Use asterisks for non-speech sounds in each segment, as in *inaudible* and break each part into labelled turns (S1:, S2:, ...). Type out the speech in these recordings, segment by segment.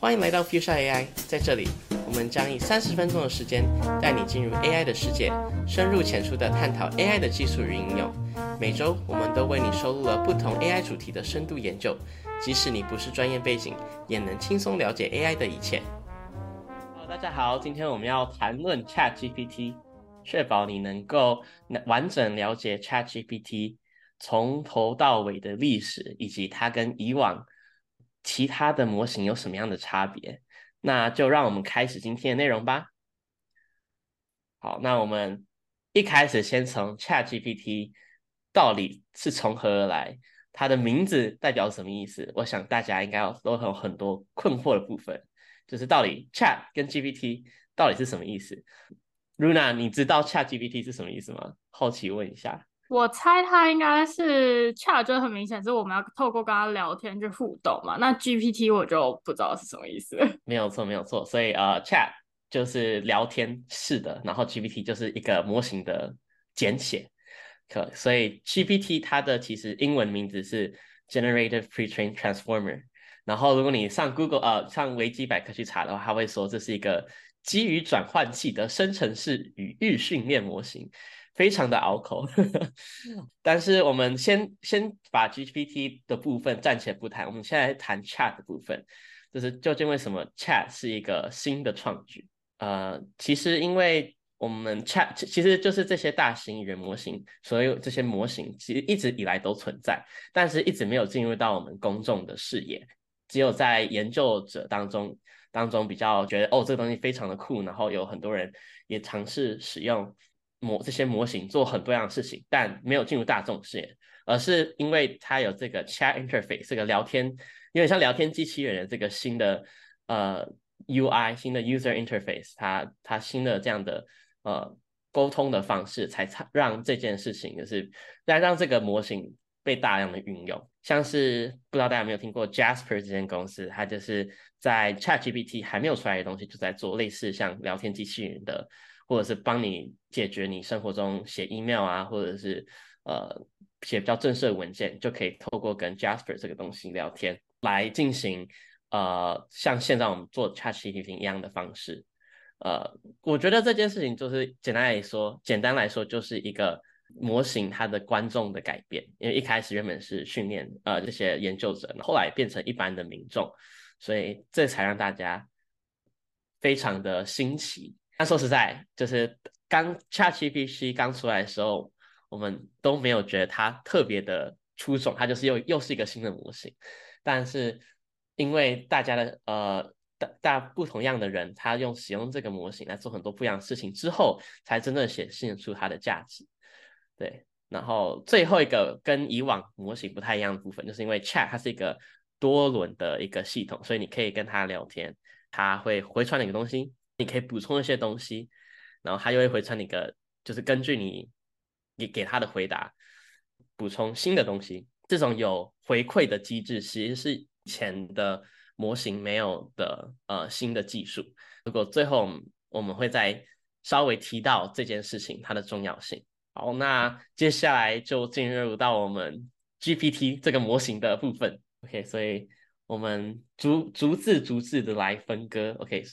S1: 欢迎来到 Fuchsia AI，在这里，我们将以三十分钟的时间带你进入 AI 的世界，深入浅出的探讨 AI 的技术与应用。每周，我们都为你收录了不同 AI 主题的深度研究，即使你不是专业背景，也能轻松了解 AI 的一切。Hello，大家好，今天我们要谈论 ChatGPT，确保你能够完整了解 ChatGPT 从头到尾的历史，以及它跟以往。其他的模型有什么样的差别？那就让我们开始今天的内容吧。好，那我们一开始先从 ChatGPT 到底是从何而来，它的名字代表什么意思？我想大家应该都有很多困惑的部分，就是到底 Chat 跟 GPT 到底是什么意思？Luna，你知道 ChatGPT 是什么意思吗？好奇问一下。
S2: 我猜它应该是 Chat，就很明显是我们要透过跟他聊天去互动嘛。那 GPT 我就不知道是什么意思。*laughs*
S1: 没有错，没有错。所以呃，Chat 就是聊天式的，然后 GPT 就是一个模型的简写。可所以 GPT 它的其实英文名字是 Generative Pre-trained Transformer。然后如果你上 Google 呃上维基百科去查的话，它会说这是一个基于转换器的生成式语义训练模型。非常的拗口，*laughs* 但是我们先先把 GPT 的部分暂且不谈，我们现在谈 Chat 的部分，就是究竟为什么 Chat 是一个新的创举？呃，其实因为我们 Chat 其实就是这些大型语言模型，所有这些模型其实一直以来都存在，但是一直没有进入到我们公众的视野，只有在研究者当中当中比较觉得哦这个东西非常的酷，然后有很多人也尝试使用。模这些模型做很多样的事情，但没有进入大众视野，而是因为它有这个 chat interface 这个聊天，有点像聊天机器人的这个新的呃 UI 新的 user interface，它它新的这样的呃沟通的方式，才让这件事情就是来让这个模型被大量的运用。像是不知道大家有没有听过 Jasper 这间公司，它就是在 ChatGPT 还没有出来的东西，就在做类似像聊天机器人的。或者是帮你解决你生活中写 email 啊，或者是呃写比较正式的文件，就可以透过跟 Jasper 这个东西聊天来进行呃像现在我们做 ChatGPT 一样的方式。呃，我觉得这件事情就是简单来说，简单来说就是一个模型它的观众的改变，因为一开始原本是训练呃这些研究者，后来变成一般的民众，所以这才让大家非常的新奇。但说实在，就是刚 ChatGPT 刚出来的时候，我们都没有觉得它特别的出众，它就是又又是一个新的模型。但是因为大家的呃大大不同样的人，他用使用这个模型来做很多不一样的事情之后，才真正显现出它的价值。对，然后最后一个跟以往模型不太一样的部分，就是因为 Chat 它是一个多轮的一个系统，所以你可以跟它聊天，它会回传你个东西。你可以补充一些东西，然后他又会回传你个，就是根据你你给他的回答补充新的东西。这种有回馈的机制其实是以前的模型没有的呃新的技术。如果最后我们会再稍微提到这件事情它的重要性。好，那接下来就进入到我们 GPT 这个模型的部分。OK，所以我们逐逐字逐字的来分割。OK。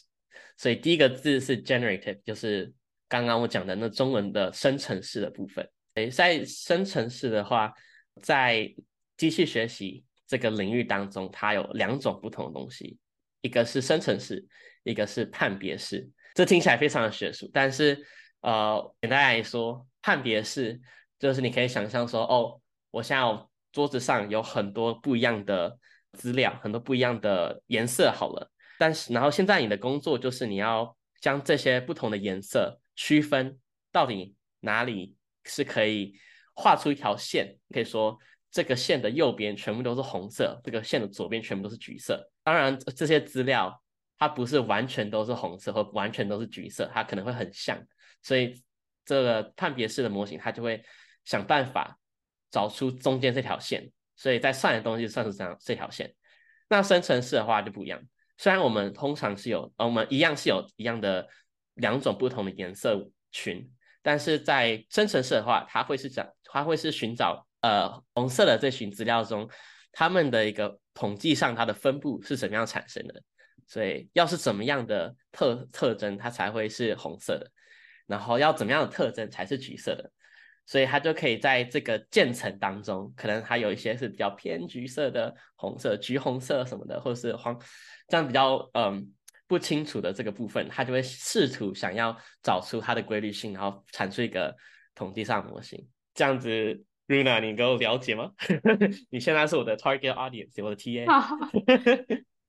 S1: 所以第一个字是 generative，就是刚刚我讲的那中文的生成式的部分。诶，在生成式的话，在机器学习这个领域当中，它有两种不同的东西，一个是生成式，一个是判别式。这听起来非常的学术，但是呃，简单来说，判别式就是你可以想象说，哦，我现在桌子上有很多不一样的资料，很多不一样的颜色，好了。但是，然后现在你的工作就是你要将这些不同的颜色区分，到底哪里是可以画出一条线？可以说这个线的右边全部都是红色，这个线的左边全部都是橘色。当然，这些资料它不是完全都是红色或完全都是橘色，它可能会很像。所以，这个判别式的模型它就会想办法找出中间这条线。所以在算的东西算是这样这条线。那生成式的话就不一样。虽然我们通常是有，呃，我们一样是有一样的两种不同的颜色群，但是在生成式的话，它会是找，它会是寻找，呃，红色的这群资料中，它们的一个统计上它的分布是怎么样产生的？所以要是怎么样的特特征，它才会是红色的，然后要怎么样的特征才是橘色的，所以它就可以在这个渐层当中，可能它有一些是比较偏橘色的、红色、橘红色什么的，或者是黄，这样比较嗯不清楚的这个部分，它就会试图想要找出它的规律性，然后产出一个统计上模型，这样子。Runa，你给我了解吗？*laughs* 你现在是我的 target audience，我的 TA。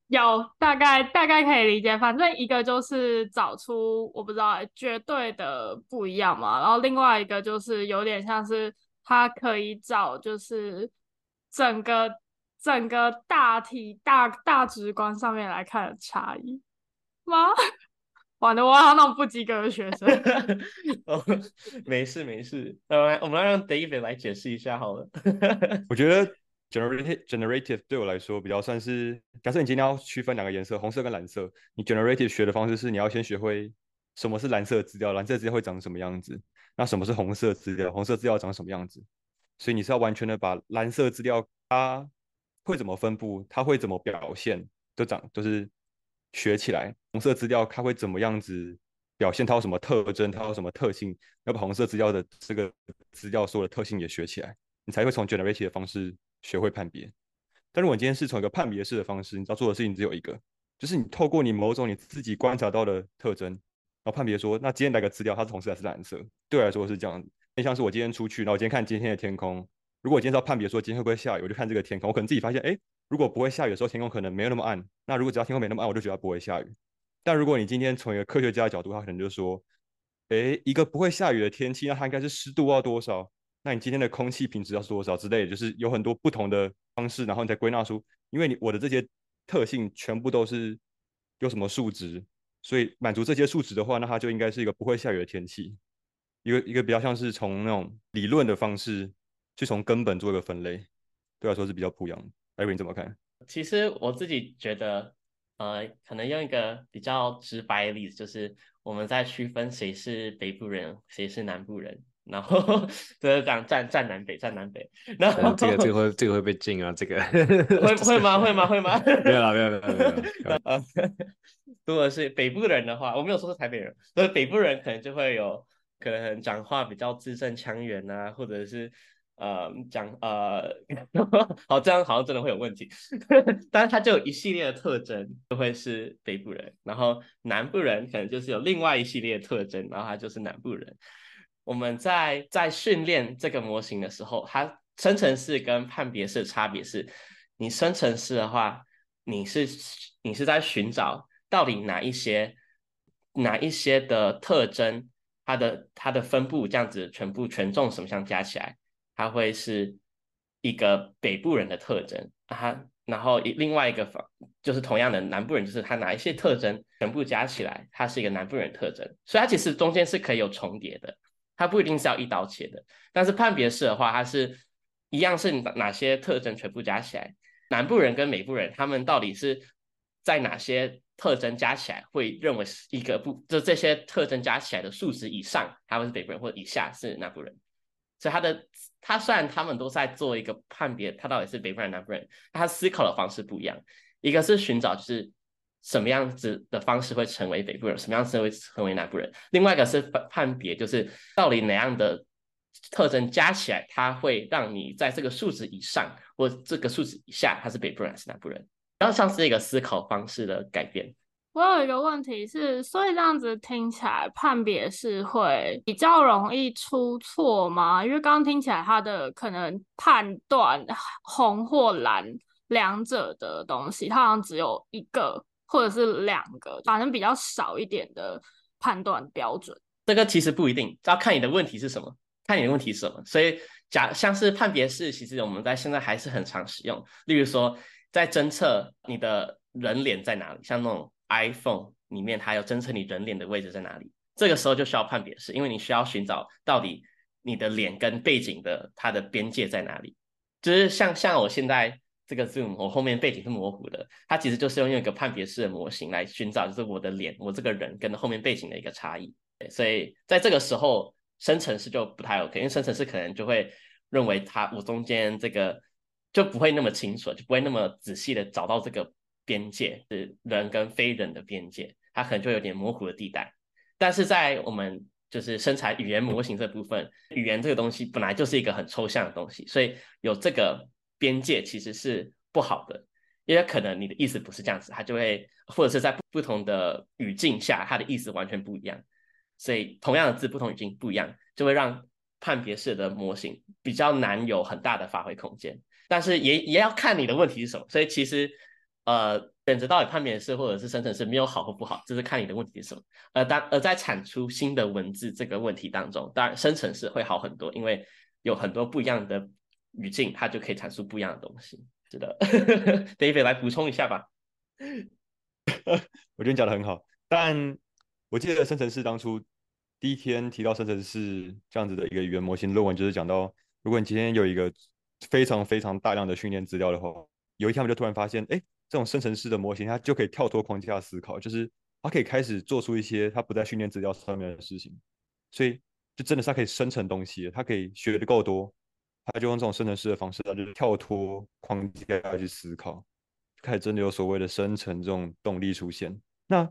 S2: 有大概大概可以理解，反正一个就是找出我不知道绝对的不一样嘛，然后另外一个就是有点像是他可以找就是整个整个大体大大直观上面来看的差异吗？*laughs* 完了，我好像那种不及格的学生。*laughs*
S1: 哦，没事没事，呃，我们来让 David 来解释一下好了。*laughs*
S3: 我觉得 generative generative 对我来说比较算是，假设你今天要区分两个颜色，红色跟蓝色，你 generative 学的方式是你要先学会什么是蓝色资料，蓝色资料会长什么样子，那什么是红色资料，红色资料长什么样子，所以你是要完全的把蓝色资料它会怎么分布，它会怎么表现，都长都是。学起来，红色资料它会怎么样子表现？它有什么特征？它有什么特性？要把红色资料的这个资料所有的特性也学起来，你才会从 generative 的方式学会判别。但如果你今天是从一个判别式的方式，你知道做的事情只有一个，就是你透过你某种你自己观察到的特征，然后判别说，那今天来个资料，它是红色还是蓝色？对我来说是这样。就像是我今天出去，然后我今天看今天的天空，如果我今天要判别说今天会不会下雨，我就看这个天空，我可能自己发现，哎。如果不会下雨的时候，天空可能没有那么暗。那如果只要天空没那么暗，我就觉得不会下雨。但如果你今天从一个科学家的角度，他可能就说：，诶，一个不会下雨的天气，那它应该是湿度要多少？那你今天的空气品质要是多少之类的，就是有很多不同的方式，然后你再归纳出，因为你我的这些特性全部都是有什么数值，所以满足这些数值的话，那它就应该是一个不会下雨的天气。一个一个比较像是从那种理论的方式去从根本做一个分类，对来说是比较不一样的。艾瑞，你怎么看？
S1: 其实我自己觉得，呃，可能用一个比较直白的例子，就是我们在区分谁是北部人，谁是南部人，然后就是这样站站南北，站南北。然后
S4: 这个这个会 *laughs* 这个会被禁啊，这个
S1: 会 *laughs* 会吗？会吗？*laughs* 会吗？
S4: 没有了，没有没有没有。呃，
S1: 如果是北部人的话，我没有说是台北人，所以北部人可能就会有可能讲话比较字正腔圆啊，或者是。呃，讲呃，好，这样好像真的会有问题。但是它就有一系列的特征，就会是北部人，然后南部人可能就是有另外一系列特征，然后他就是南部人。我们在在训练这个模型的时候，它生成式跟判别式的差别是，你生成式的话，你是你是在寻找到底哪一些哪一些的特征，它的它的分布这样子全部权重什么项加起来。它会是一个北部人的特征，它然后另外一个方就是同样的南部人，就是他哪一些特征全部加起来，它是一个南部人特征，所以它其实中间是可以有重叠的，它不一定是要一刀切的。但是判别式的话，它是一样是哪些特征全部加起来，南部人跟北部人他们到底是在哪些特征加起来会认为是一个不就这些特征加起来的数值以上，他们是北部人，或者以下是南部人。所以他的他虽然他们都在做一个判别，他到底是北部人南部人，他思考的方式不一样。一个是寻找就是什么样子的方式会成为北部人，什么样子会成为南部人。另外一个是判判别，就是到底哪样的特征加起来，它会让你在这个数值以上或这个数值以下，他是北部人还是南部人，然后像是一个思考方式的改变。
S2: 我有一个问题是，所以这样子听起来判别是会比较容易出错吗？因为刚刚听起来它的可能判断红或蓝两者的东西，它好像只有一个或者是两个，反正比较少一点的判断标准。
S1: 这个其实不一定，要看你的问题是什么，看你的问题是什么。所以假像是判别式，其实我们在现在还是很常使用。例如说，在侦测你的人脸在哪里，像那种。iPhone 里面它有侦测你人脸的位置在哪里，这个时候就需要判别式，因为你需要寻找到底你的脸跟背景的它的边界在哪里。就是像像我现在这个 Zoom，我后面背景是模糊的，它其实就是用一个判别式的模型来寻找，就是我的脸，我这个人跟后面背景的一个差异。所以在这个时候，生成式就不太 OK，因为生成式可能就会认为它我中间这个就不会那么清楚，就不会那么仔细的找到这个。边界，是人跟非人的边界，它可能就有点模糊的地带。但是在我们就是生产语言模型这部分，语言这个东西本来就是一个很抽象的东西，所以有这个边界其实是不好的，因为可能你的意思不是这样子，它就会或者是在不同的语境下，它的意思完全不一样。所以同样的字，不同语境不一样，就会让判别式的模型比较难有很大的发挥空间。但是也也要看你的问题是什么。所以其实呃，选择到底判别式或者是生成式没有好或不好，这是看你的问题是什么。而当而在产出新的文字这个问题当中，当然生成式会好很多，因为有很多不一样的语境，它就可以产出不一样的东西。是的，*laughs* David 来补充一下吧。*laughs*
S3: 我觉得你讲的很好，但。我记得生成式当初第一天提到生成式这样子的一个语言模型论文，就是讲到，如果你今天有一个非常非常大量的训练资料的话，有一天我们就突然发现，哎，这种生成式的模型它就可以跳脱框架思考，就是它可以开始做出一些它不在训练资料上面的事情，所以就真的是它可以生成东西，它可以学的够多，他就用这种生成式的方式，他就跳脱框架去思考，开始真的有所谓的生成这种动力出现。那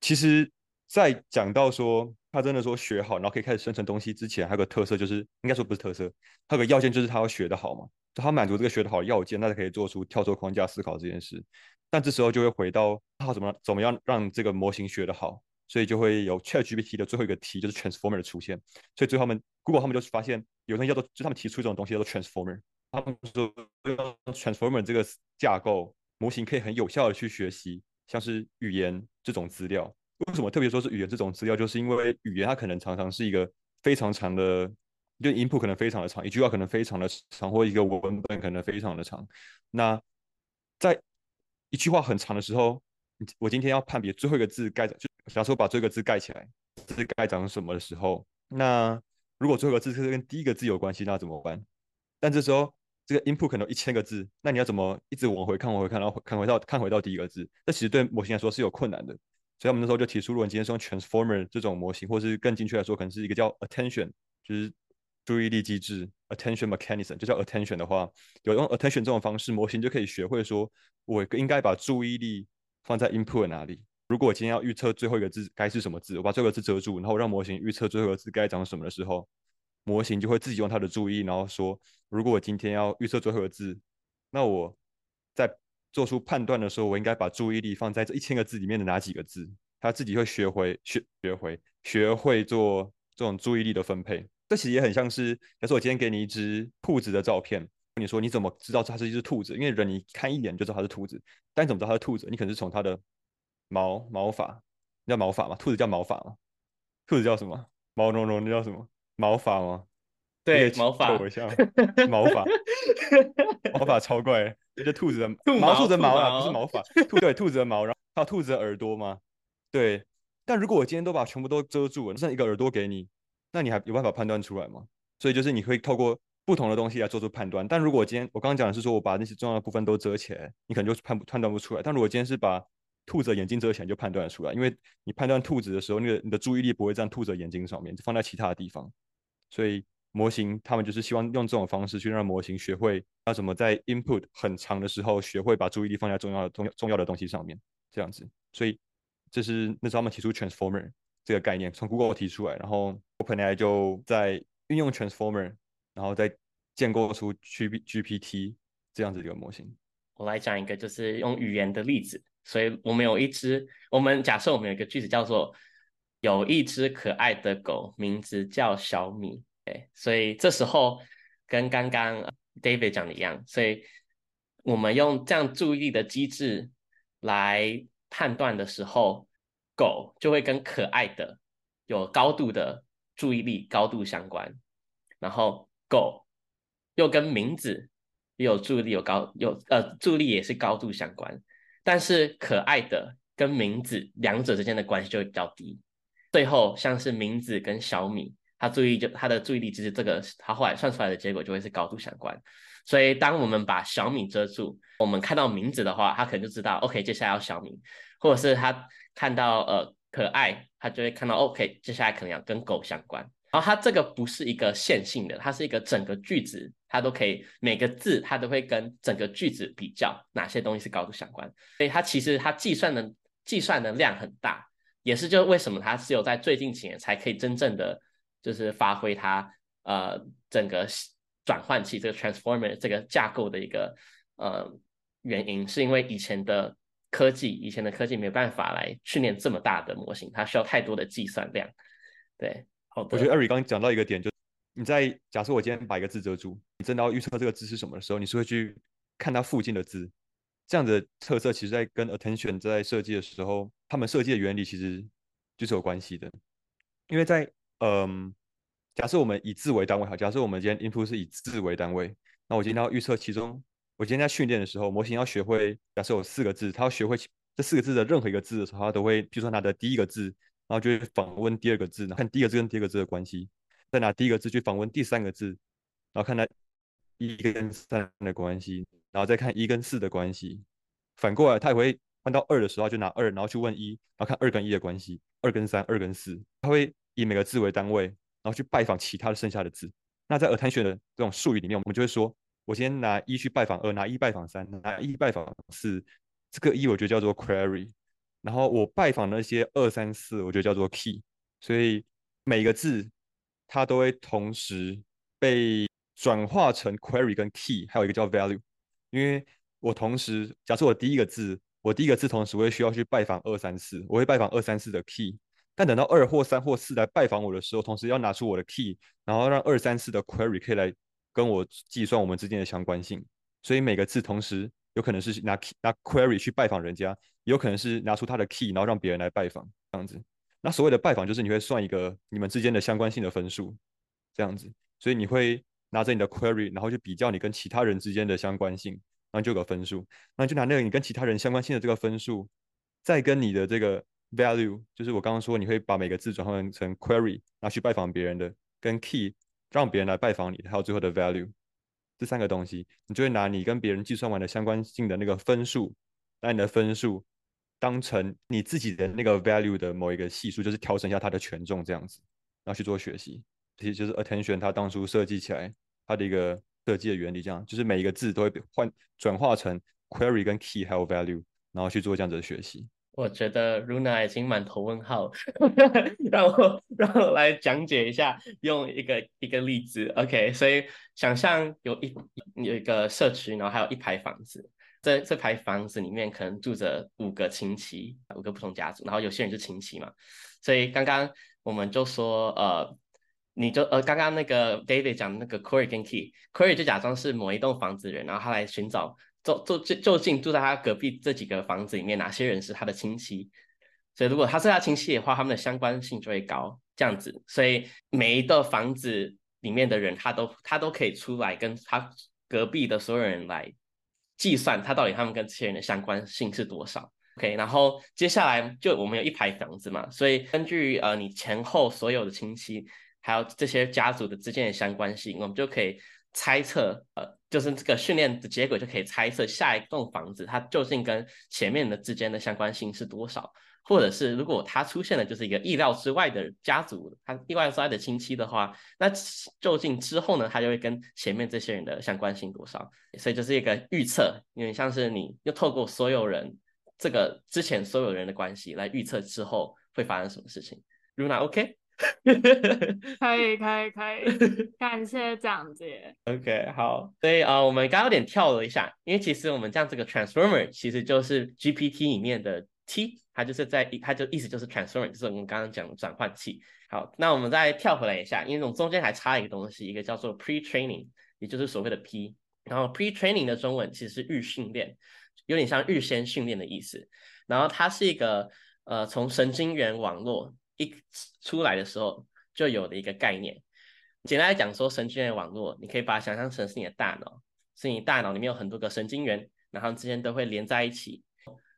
S3: 其实。在讲到说他真的说学好，然后可以开始生成东西之前，还有个特色就是，应该说不是特色，还有个要件就是他要学得好嘛，就他满足这个学得好的要件，那才可以做出跳出框架思考这件事。但这时候就会回到他怎么怎么样让这个模型学得好，所以就会有 ChatGPT 的最后一个题就是 Transformer 的出现。所以最后他们 Google 他们就发现有东西叫做，就他们提出这种东西叫做 Transformer，他们说用 Transformer 这个架构模型可以很有效的去学习像是语言这种资料。为什么特别说是语言这种资料？就是因为语言它可能常常是一个非常长的，就 input 可能非常的长，一句话可能非常的长，或一个文本可能非常的长。那在一句话很长的时候，我今天要判别最后一个字该，就假如说把最后一个字盖起来，字盖长什么的时候，那如果最后一个字是跟第一个字有关系，那怎么办？但这时候这个 input 可能一千个字，那你要怎么一直往回看，往回看，然后看回到看回到第一个字？这其实对模型来说是有困难的。所以我们那时候就提出，如果你今天是用 transformer 这种模型，或是更精确来说，可能是一个叫 attention，就是注意力机制 attention mechanism，就叫 attention 的话，有用 attention 这种方式，模型就可以学会说，我应该把注意力放在 input 哪里。如果我今天要预测最后一个字该是什么字，我把最后一个字遮住，然后让模型预测最后一个字该长什么的时候，模型就会自己用它的注意，然后说，如果我今天要预测最后一个字，那我在做出判断的时候，我应该把注意力放在这一千个字里面的哪几个字？他自己会学会学学会学会做这种注意力的分配。这其实也很像是，假设我今天给你一只兔子的照片，你说你怎么知道它是一只兔子？因为人你看一眼就知道它是兔子，但你怎么知道它是兔子？你可能是从它的毛毛发，你叫毛发吗？兔子叫毛发吗？兔子叫什么？毛茸茸那叫什么？毛发吗？
S1: 对，*laughs* 毛发。
S3: 毛发，毛发超怪。这兔子的毛，兔子的毛啊，不是毛发。*laughs* 兔对，兔子的毛，然后还有兔子的耳朵吗？对。但如果我今天都把全部都遮住了，剩一个耳朵给你，那你还有办法判断出来吗？所以就是你可以透过不同的东西来做出判断。但如果今天我刚刚讲的是说我把那些重要的部分都遮起来，你可能就判判断不出来。但如果今天是把兔子的眼睛遮起来，就判断出来，因为你判断兔子的时候，那个你的注意力不会在兔子的眼睛上面，就放在其他的地方，所以。模型他们就是希望用这种方式去让模型学会要怎么在 input 很长的时候学会把注意力放在重要的重要重要的东西上面，这样子。所以这是那时候他们提出 transformer 这个概念，从 Google 提出来，然后 OpenAI 就在运用 transformer，然后再建构出 G GPT 这样子一个模型。
S1: 我来讲一个就是用语言的例子。所以我们有一只，我们假设我们有一个句子叫做有一只可爱的狗，名字叫小米。哎，所以这时候跟刚刚 David 讲的一样，所以我们用这样注意力的机制来判断的时候，狗就会跟可爱的有高度的注意力高度相关，然后狗又跟名字有注意力有高有呃注意力也是高度相关，但是可爱的跟名字两者之间的关系就会比较低，最后像是名字跟小米。他注意就他的注意力，其实这个他后来算出来的结果就会是高度相关。所以当我们把小米遮住，我们看到名字的话，他可能就知道 OK，接下来要小米，或者是他看到呃可爱，他就会看到 OK，接下来可能要跟狗相关。然后它这个不是一个线性的，它是一个整个句子，它都可以每个字它都会跟整个句子比较哪些东西是高度相关，所以它其实它计算的计算的量很大，也是就为什么它只有在最近几年才可以真正的就是发挥它呃整个转换器这个 transformer 这个架构的一个呃原因，是因为以前的科技以前的科技没有办法来训练这么大的模型，它需要太多的计算量。对，好。
S3: 我觉得艾瑞刚讲到一个点，就你在假设我今天把一个字遮住，你真的要预测这个字是什么的时候，你是会去看它附近的字。这样的特色，其实在跟 attention 在设计的时候，他们设计的原理其实就是有关系的。因为在嗯，假设我们以字为单位，好，假设我们今天 input 是以字为单位，那我今天要预测其中，我今天在训练的时候，模型要学会，假设有四个字，它要学会这四个字的任何一个字的时候，它都会，比如说它的第一个字，然后就会访问第二个字，看第一个字跟第二个字的关系。再拿第一个字去访问第三个字，然后看它一跟三的关系，然后再看一跟四的关系。反过来，他也会换到二的时候就拿二，然后去问一，然后看二跟一的关系，二跟三，二跟四。他会以每个字为单位，然后去拜访其他的剩下的字。那在 attention 的这种术语里面，我们就会说，我先拿一去拜访二，拿一拜访三，拿一拜访四。这个一我觉得叫做 query，然后我拜访那些二三四，我就叫做 key。所以每个字。它都会同时被转化成 query 跟 key，还有一个叫 value。因为我同时，假设我第一个字，我第一个字同时我也需要去拜访二三四，我会拜访二三四的 key。但等到二或三或四来拜访我的时候，同时要拿出我的 key，然后让二三四的 query 可以来跟我计算我们之间的相关性。所以每个字同时有可能是拿 key 拿 query 去拜访人家，也有可能是拿出他的 key，然后让别人来拜访这样子。那所谓的拜访，就是你会算一个你们之间的相关性的分数，这样子。所以你会拿着你的 query，然后去比较你跟其他人之间的相关性，然后就有个分数。那就拿那个你跟其他人相关性的这个分数，再跟你的这个 value，就是我刚刚说你会把每个字转换成 query，拿去拜访别人的，跟 key 让别人来拜访你，还有最后的 value，这三个东西，你就会拿你跟别人计算完的相关性的那个分数，拿你的分数。当成你自己的那个 value 的某一个系数，就是调整一下它的权重这样子，然后去做学习。其实就是 attention 它当初设计起来它的一个设计的原理，这样就是每一个字都会换转化成 query 跟 key 还有 value，然后去做这样子的学习。
S1: 我觉得 Runa 已经满头问号，*laughs* 让我让我来讲解一下，用一个一个例子。OK，所以想象有一有一个社区，然后还有一排房子。这这排房子里面可能住着五个亲戚，五个不同家族，然后有些人是亲戚嘛，所以刚刚我们就说，呃，你就呃刚刚那个 David 讲那个 Corey 跟 Key，Corey 就假装是某一栋房子人，然后他来寻找，就就就究竟住在他隔壁这几个房子里面哪些人是他的亲戚，所以如果他是他亲戚的话，他们的相关性就会高，这样子，所以每一个房子里面的人，他都他都可以出来跟他隔壁的所有人来。计算他到底他们跟这些人的相关性是多少？OK，然后接下来就我们有一排房子嘛，所以根据呃你前后所有的亲戚，还有这些家族的之间的相关性，我们就可以猜测，呃，就是这个训练的结果就可以猜测下一栋房子它究竟跟前面的之间的相关性是多少。或者是如果它出现的就是一个意料之外的家族，它意外之外的亲戚的话，那究竟之后呢，它就会跟前面这些人的相关性多少？所以就是一个预测，因为像是你又透过所有人这个之前所有人的关系来预测之后会发生什么事情。Runa，OK？*laughs*
S2: 可以，可以，可以，感谢讲解。*laughs*
S1: OK，好，所以啊，我们刚刚有点跳了一下，因为其实我们这样这个 transformer 其实就是 GPT 里面的 T。它就是在，它就意思就是 transformer，就是我们刚刚讲的转换器。好，那我们再跳回来一下，因为我们中间还差一个东西，一个叫做 pre-training，也就是所谓的 P。然后 pre-training 的中文其实是预训练，有点像预先训练的意思。然后它是一个呃，从神经元网络一出来的时候就有的一个概念。简单来讲说，神经元网络，你可以把它想象成是你的大脑，是你大脑里面有很多个神经元，然后之间都会连在一起，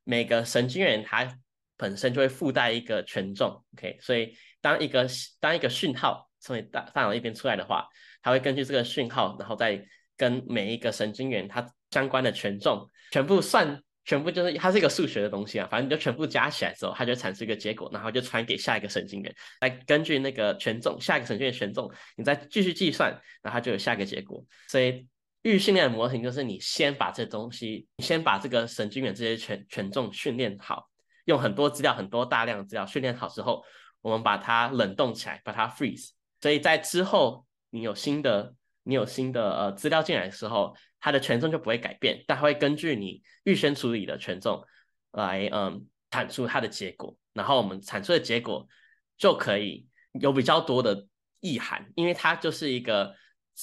S1: 每个神经元它本身就会附带一个权重，OK，所以当一个当一个讯号从你大大脑一边出来的话，它会根据这个讯号，然后再跟每一个神经元它相关的权重全部算全部就是它是一个数学的东西啊，反正你就全部加起来之后，它就产生一个结果，然后就传给下一个神经元，来根据那个权重，下一个神经元权重，你再继续计算，然后它就有下一个结果。所以预训练的模型就是你先把这东西，你先把这个神经元这些权权重训练好，用很多资料、很多大量资料训练好之后，我们把它冷冻起来，把它 freeze。所以在之后你有新的你有新的呃资料进来的时候。它的权重就不会改变，但它会根据你预先处理的权重来，嗯，产出它的结果。然后我们产出的结果就可以有比较多的意涵，因为它就是一个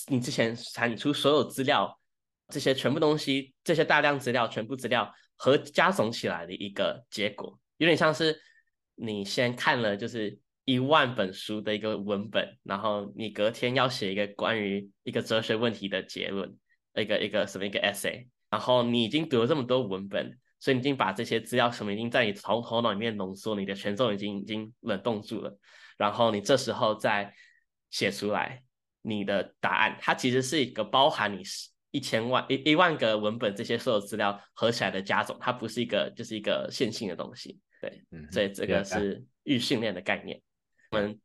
S1: 你之前产出所有资料这些全部东西，这些大量资料全部资料和加总起来的一个结果，有点像是你先看了就是一万本书的一个文本，然后你隔天要写一个关于一个哲学问题的结论。一个一个什么一个 essay，然后你已经读了这么多文本，所以你已经把这些资料什么已经在你头头脑里面浓缩，你的权重已经已经冷冻住了，然后你这时候再写出来你的答案，它其实是一个包含你一千万一一万个文本这些所有资料合起来的加总，它不是一个就是一个线性的东西，对，所以这个是预训练的概念。我们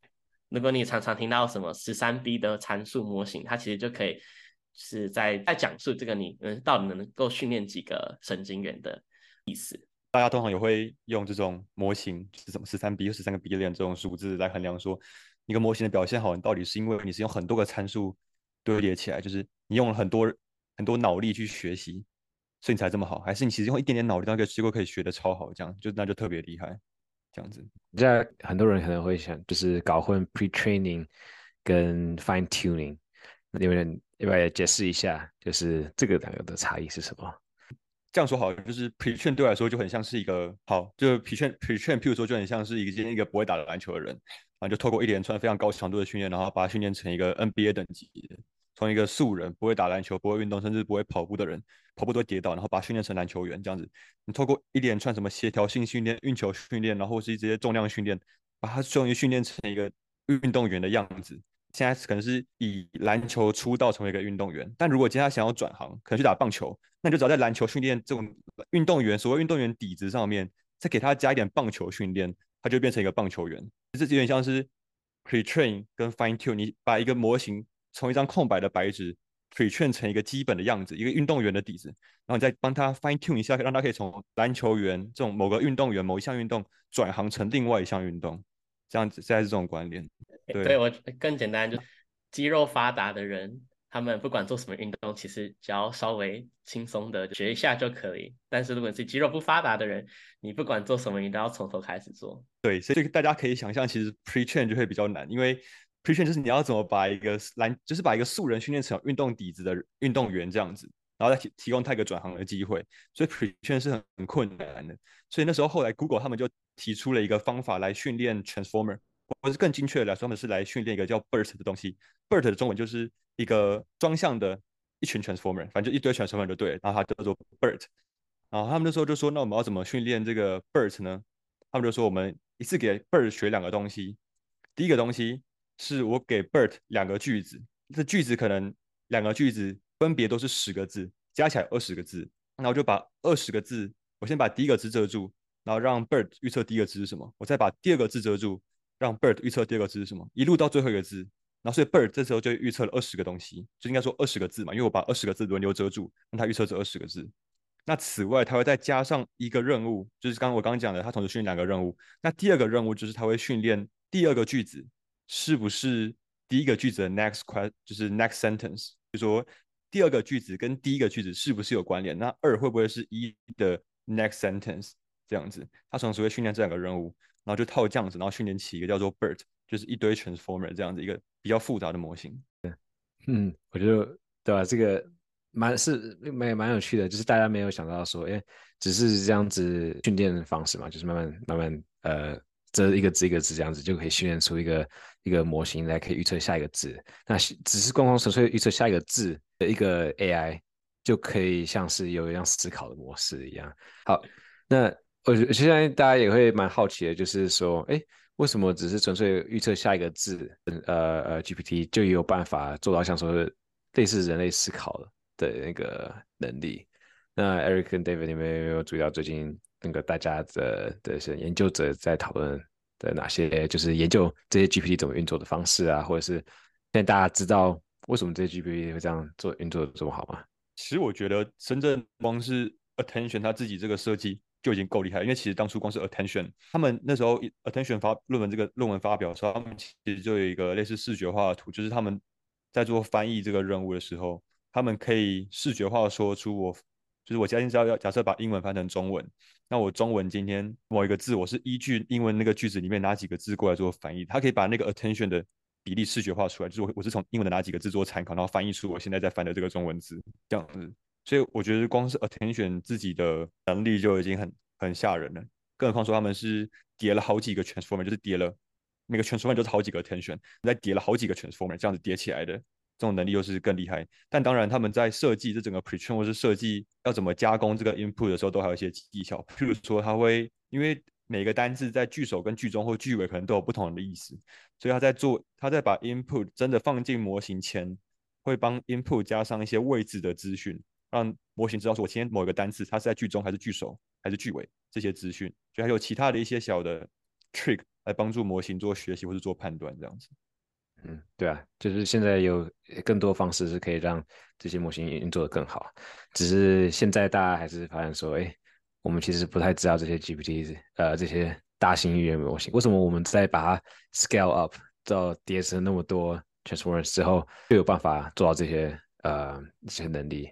S1: 如果你常常听到什么十三 B 的参数模型，它其实就可以。是在在讲述这个你嗯到底能够训练几个神经元的意思。
S3: 大家通常也会用这种模型，是什么十三 B 或十三个 B 链这种数字来衡量说一个模型的表现好，你到底是因为你是用很多个参数堆叠起来，就是你用了很多很多脑力去学习，所以你才这么好，还是你其实用一点点脑力，那个结果可以学的超好，这样就那就特别厉害，这样子。
S4: 现在很多人可能会想，就是搞混 pre-training 跟 fine tuning，你们。要不要解释一下，就是这个两个的差异是什么？
S3: 这样说好，就是 pre-train 对我来说就很像是一个好，就是 pre-train pre-train，譬如说就很像是一个今天一个不会打篮球的人，然后就透过一连串非常高强度的训练，然后把它训练成一个 NBA 等级的，从一个素人不会打篮球、不会运动，甚至不会跑步的人，跑步都会跌倒，然后把训练成篮球员这样子。你透过一连串什么协调性训练、运球训练，然后是一些重量训练，把他终于训练成一个运动员的样子。现在可能是以篮球出道成为一个运动员，但如果今天他想要转行，可能去打棒球，那你就只要在篮球训练这种运动员，所谓运动员底子上面，再给他加一点棒球训练，他就变成一个棒球员。这有点像是 pre-train 跟 fine tune，你把一个模型从一张空白的白纸 pre-train 成一个基本的样子，一个运动员的底子，然后你再帮他 fine tune 一下，让他可以从篮球员这种某个运动员某一项运动转行成另外一项运动，这样子现在是这种关联。
S1: 对我更简单，就肌肉发达的人，他们不管做什么运动，其实只要稍微轻松的学一下就可以。但是如果是肌肉不发达的人，你不管做什么，你都要从头开始做。
S3: 对，所以大家可以想象，其实 pre-train 就会比较难，因为 pre-train 就是你要怎么把一个篮，就是把一个素人训练成运动底子的运动员这样子，然后再提提供他一个转行的机会。所以 pre-train 是很困难的。所以那时候后来 Google 他们就提出了一个方法来训练 transformer。或是更精确的来说，他们是来训练一个叫 BERT 的东西。BERT 的中文就是一个双向的一群 transformer，反正就一堆 transformer 就对了。然后它叫做 BERT。然后他们那时候就说：“那我们要怎么训练这个 BERT 呢？”他们就说：“我们一次给 BERT 学两个东西。第一个东西是我给 BERT 两个句子，这句子可能两个句子分别都是十个字，加起来二十个字。然后就把二十个字，我先把第一个字遮住，然后让 BERT 预测第一个字是什么，我再把第二个字遮住。”让 Bird 预测第二个字是什么，一路到最后一个字，然后所以 Bird 这时候就预测了二十个东西，就应该说二十个字嘛，因为我把二十个字轮流遮住，让它预测这二十个字。那此外，它会再加上一个任务，就是刚刚我刚刚讲的，它同时训练两个任务。那第二个任务就是它会训练第二个句子是不是第一个句子的 next question，就是 next sentence，就说第二个句子跟第一个句子是不是有关联？那二会不会是一的 next sentence 这样子？它同时会训练这两个任务。然后就套这样子，然后训练起一个叫做 BERT，就是一堆 transformer 这样子一个比较复杂的模型。
S4: 对，嗯，我觉得对吧？这个蛮是蛮蛮有趣的，就是大家没有想到说，哎，只是这样子训练的方式嘛，就是慢慢慢慢呃，这一个字一个字这样子就可以训练出一个一个模型来可以预测下一个字。那只是光光纯粹预测下一个字的一个 AI 就可以像是有一样思考的模式一样。好，那。我现在大家也会蛮好奇的，就是说，哎，为什么只是纯粹预测下一个字，呃呃，GPT 就有办法做到像说类似人类思考的那个能力？那 Eric 跟 David，你们有没有注意到最近那个大家的的是研究者在讨论的哪些，就是研究这些 GPT 怎么运作的方式啊，或者是现在大家知道为什么这些 GPT 会这样做运作的这么好吗？
S3: 其实我觉得深圳光是 Attention 它自己这个设计就已经够厉害，因为其实当初光是 Attention，他们那时候 Attention 发论文这个论文发表的时候，他们其实就有一个类似视觉化的图，就是他们在做翻译这个任务的时候，他们可以视觉化说出我。就是我今天知道要假设把英文翻成中文，那我中文今天某一个字，我是依据英文那个句子里面哪几个字过来做翻译，它可以把那个 attention 的比例视觉化出来，就是我我是从英文的哪几个字做参考，然后翻译出我现在在翻的这个中文字这样子。所以我觉得光是 attention 自己的能力就已经很很吓人了，更何况说他们是叠了好几个 transformer，就是叠了那个 transformer 就是好几个 attention，再叠了好几个 transformer 这样子叠起来的。这种能力又是更厉害，但当然他们在设计这整个 pretrain 或是设计要怎么加工这个 input 的时候，都还有一些技巧。譬如说，他会因为每个单字在句首、跟句中或句尾可能都有不同的意思，所以他在做他在把 input 真的放进模型前，会帮 input 加上一些位置的资讯，让模型知道说我今天某一个单词它是在句中还是句首还是句尾这些资讯，就还有其他的一些小的 trick 来帮助模型做学习或是做判断这样子。
S4: 嗯，对啊，就是现在有更多方式是可以让这些模型运作的更好，只是现在大家还是发现说，哎，我们其实不太知道这些 GPT，呃，这些大型语言模型为什么我们在把它 scale up 到叠成那么多 transformers 之后，就有办法做到这些呃这些能力。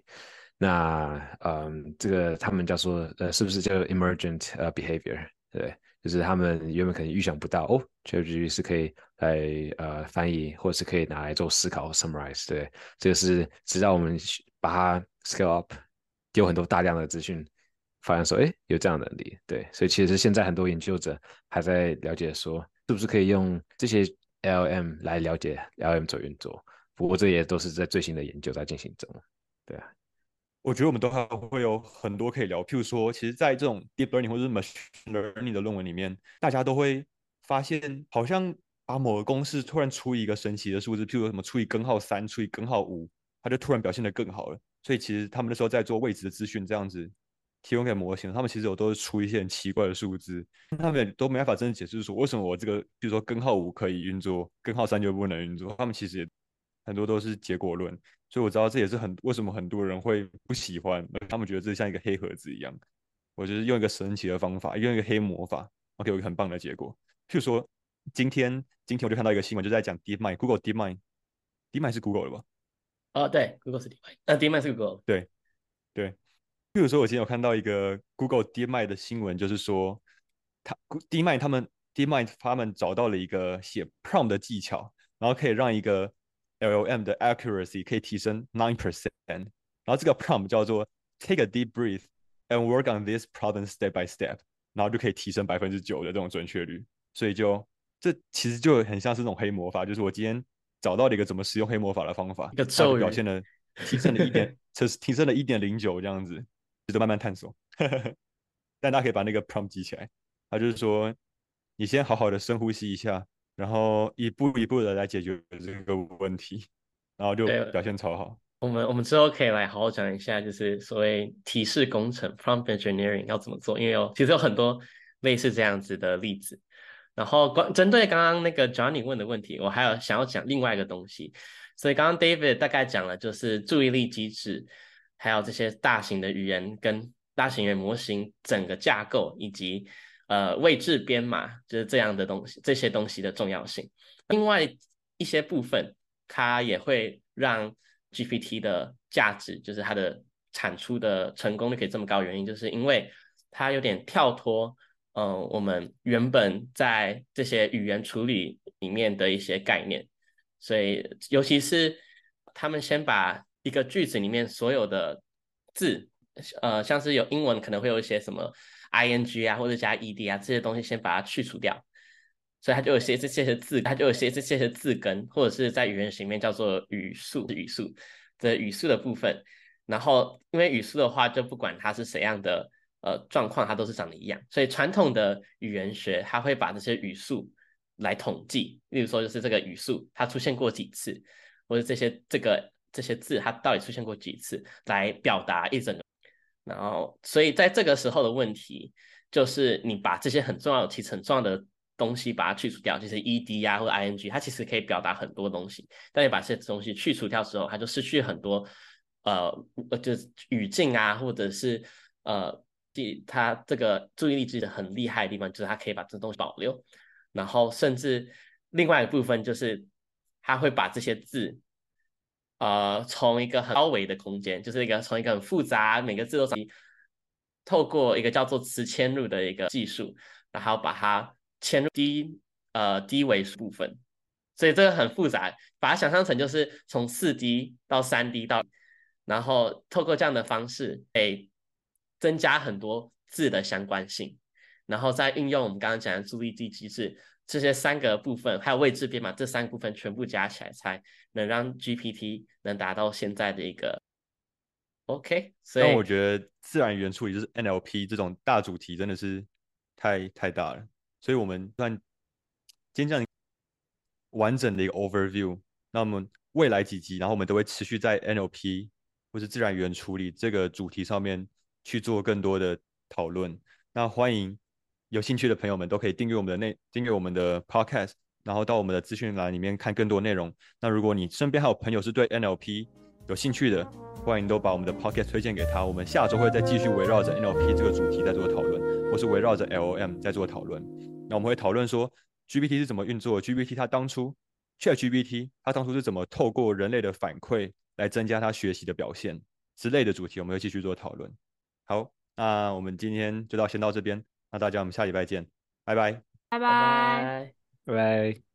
S4: 那嗯，这个他们叫做呃，是不是叫 emergent 呃 behavior？对。就是他们原本可能预想不到哦，ChatGPT 是可以来呃翻译，或者是可以拿来做思考 summarize。对，这个是直到我们把它 scale up，丢很多大量的资讯，发现说，哎，有这样的能力。对，所以其实现在很多研究者还在了解说，是不是可以用这些 LM 来了解 LM 怎么运作。不过这也都是在最新的研究在进行中。对啊。
S3: 我觉得我们都还会有很多可以聊，譬如说，其实，在这种 deep learning 或者是 machine learning 的论文里面，大家都会发现，好像把某个公式突然除以一个神奇的数字，譬如什么除以根号三，除以根号五，它就突然表现得更好了。所以，其实他们那时候在做位置的资讯，这样子提供给模型，他们其实有都是出一些很奇怪的数字，他们都没办法真的解释说，为什么我这个，比如说根号五可以运作，根号三就不能运作。他们其实也很多都是结果论。所以我知道这也是很为什么很多人会不喜欢，他们觉得这像一个黑盒子一样。我就是用一个神奇的方法，用一个黑魔法，OK，有一个很棒的结果。譬如说，今天今天我就看到一个新闻，就在讲 DeepMind，Google DeepMind，DeepMind 是 Google 的吧？
S1: 哦，对，Google 是 DeepMind，呃，DeepMind 是 Google。
S3: 对对。譬如说，我今天有看到一个 Google DeepMind 的新闻，就是说，他 DeepMind 他们 DeepMind 他们找到了一个写 prompt 的技巧，然后可以让一个 LLM 的 accuracy 可以提升 nine percent，然后这个 prompt 叫做 take a deep breath and work on this problem step by step，然后就可以提升百分之九的这种准确率。所以就这其实就很像是那种黑魔法，就是我今天找到了一个怎么使用黑魔法的方法，
S1: 一个咒
S3: 表现了提升了一点，这是提升了一点零九这样子，值得慢慢探索。*laughs* 但大家可以把那个 prompt 记起来，他就是说你先好好的深呼吸一下。然后一步一步的来解决这个问题，然后就表现超好。
S1: 我们我们之后可以来好好讲一下，就是所谓提示工程 （prompt engineering） 要怎么做，因为有其实有很多类似这样子的例子。然后关针对刚刚那个 Johnny 问的问题，我还有想要讲另外一个东西。所以刚刚 David 大概讲了，就是注意力机制，还有这些大型的语言跟大型语言模型整个架构以及。呃，位置编码就是这样的东西，这些东西的重要性。另外一些部分，它也会让 GPT 的价值，就是它的产出的成功率可以这么高。原因就是因为它有点跳脱，嗯，我们原本在这些语言处理里面的一些概念。所以，尤其是他们先把一个句子里面所有的字，呃，像是有英文可能会有一些什么。I n g 啊，或者加 e d 啊，这些东西先把它去除掉，所以它就有些这些字，它就有些这些字根，或者是在语言学里面叫做语速，语速的语速的部分。然后因为语速的话，就不管它是怎样的呃状况，它都是长得一样。所以传统的语言学，它会把这些语速来统计，例如说就是这个语速它出现过几次，或者这些这个这些字它到底出现过几次，来表达一整个。然后，所以在这个时候的问题就是，你把这些很重要、其实很重要的东西把它去除掉，就是 ed 啊或者 ing，它其实可以表达很多东西。但你把这些东西去除掉之后，它就失去很多呃，呃就是语境啊，或者是呃，第它这个注意力记得很厉害的地方，就是它可以把这东西保留。然后，甚至另外一部分就是，它会把这些字。呃，从一个很高维的空间，就是一个从一个很复杂，每个字都透过一个叫做词嵌入的一个技术，然后把它嵌入低呃低维部分，所以这个很复杂，把它想象成就是从四 D 到三 D 到，然后透过这样的方式，诶，增加很多字的相关性，然后再运用我们刚刚讲的注意力机制。这些三个部分还有位置编码，这三部分全部加起来，才能让 GPT 能达到现在的一个 OK。所以
S3: 但我觉得自然语言处理就是 NLP 这种大主题真的是太太大了，所以我们算今天这样完整的一个 overview。那我们未来几集，然后我们都会持续在 NLP 或是自然语言处理这个主题上面去做更多的讨论。那欢迎。有兴趣的朋友们都可以订阅我们的内订阅我们的 podcast，然后到我们的资讯栏里面看更多内容。那如果你身边还有朋友是对 NLP 有兴趣的，欢迎都把我们的 podcast 推荐给他。我们下周会再继续围绕着 NLP 这个主题在做讨论，或是围绕着 LOM 在做讨论。那我们会讨论说 GPT 是怎么运作，GPT 它当初 ChatGPT 它当初是怎么透过人类的反馈来增加它学习的表现之类的主题，我们会继续做讨论。好，那我们今天就到先到这边。那大家，我们下礼拜见，拜拜，
S2: 拜
S1: 拜拜。
S4: 拜拜。